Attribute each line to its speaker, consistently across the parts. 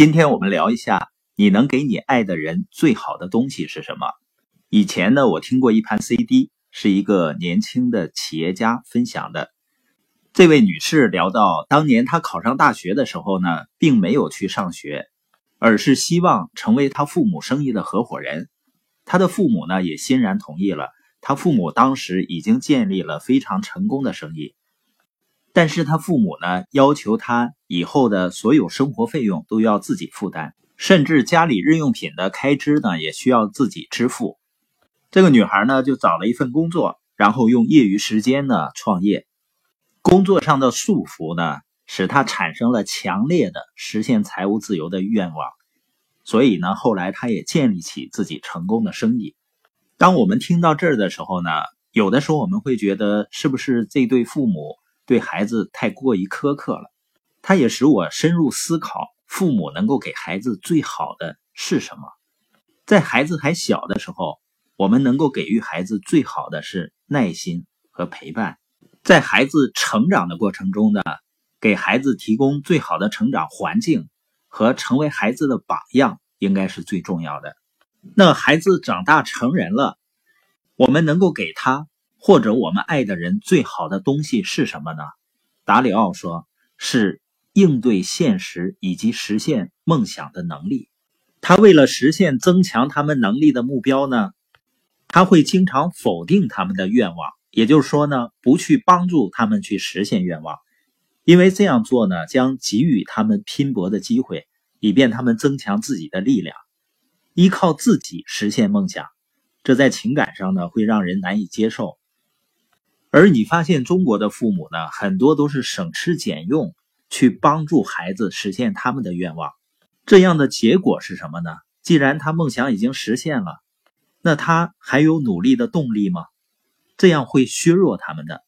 Speaker 1: 今天我们聊一下，你能给你爱的人最好的东西是什么？以前呢，我听过一盘 CD，是一个年轻的企业家分享的。这位女士聊到，当年她考上大学的时候呢，并没有去上学，而是希望成为她父母生意的合伙人。她的父母呢，也欣然同意了。她父母当时已经建立了非常成功的生意。但是他父母呢，要求他以后的所有生活费用都要自己负担，甚至家里日用品的开支呢，也需要自己支付。这个女孩呢，就找了一份工作，然后用业余时间呢创业。工作上的束缚呢，使她产生了强烈的实现财务自由的愿望。所以呢，后来她也建立起自己成功的生意。当我们听到这儿的时候呢，有的时候我们会觉得，是不是这对父母？对孩子太过于苛刻了，他也使我深入思考：父母能够给孩子最好的是什么？在孩子还小的时候，我们能够给予孩子最好的是耐心和陪伴；在孩子成长的过程中呢，给孩子提供最好的成长环境和成为孩子的榜样，应该是最重要的。那孩子长大成人了，我们能够给他。或者我们爱的人最好的东西是什么呢？达里奥说：“是应对现实以及实现梦想的能力。”他为了实现增强他们能力的目标呢，他会经常否定他们的愿望，也就是说呢，不去帮助他们去实现愿望，因为这样做呢，将给予他们拼搏的机会，以便他们增强自己的力量，依靠自己实现梦想。这在情感上呢，会让人难以接受。而你发现中国的父母呢，很多都是省吃俭用去帮助孩子实现他们的愿望，这样的结果是什么呢？既然他梦想已经实现了，那他还有努力的动力吗？这样会削弱他们的。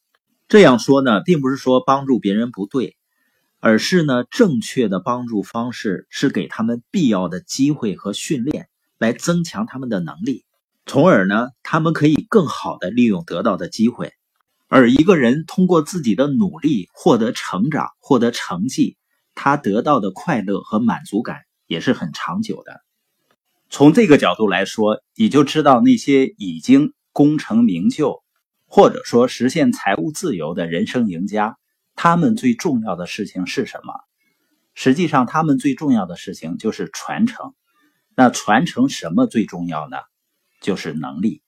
Speaker 1: 这样说呢，并不是说帮助别人不对，而是呢，正确的帮助方式是给他们必要的机会和训练，来增强他们的能力，从而呢，他们可以更好的利用得到的机会。而一个人通过自己的努力获得成长、获得成绩，他得到的快乐和满足感也是很长久的。从这个角度来说，你就知道那些已经功成名就，或者说实现财务自由的人生赢家，他们最重要的事情是什么？实际上，他们最重要的事情就是传承。那传承什么最重要呢？就是能力。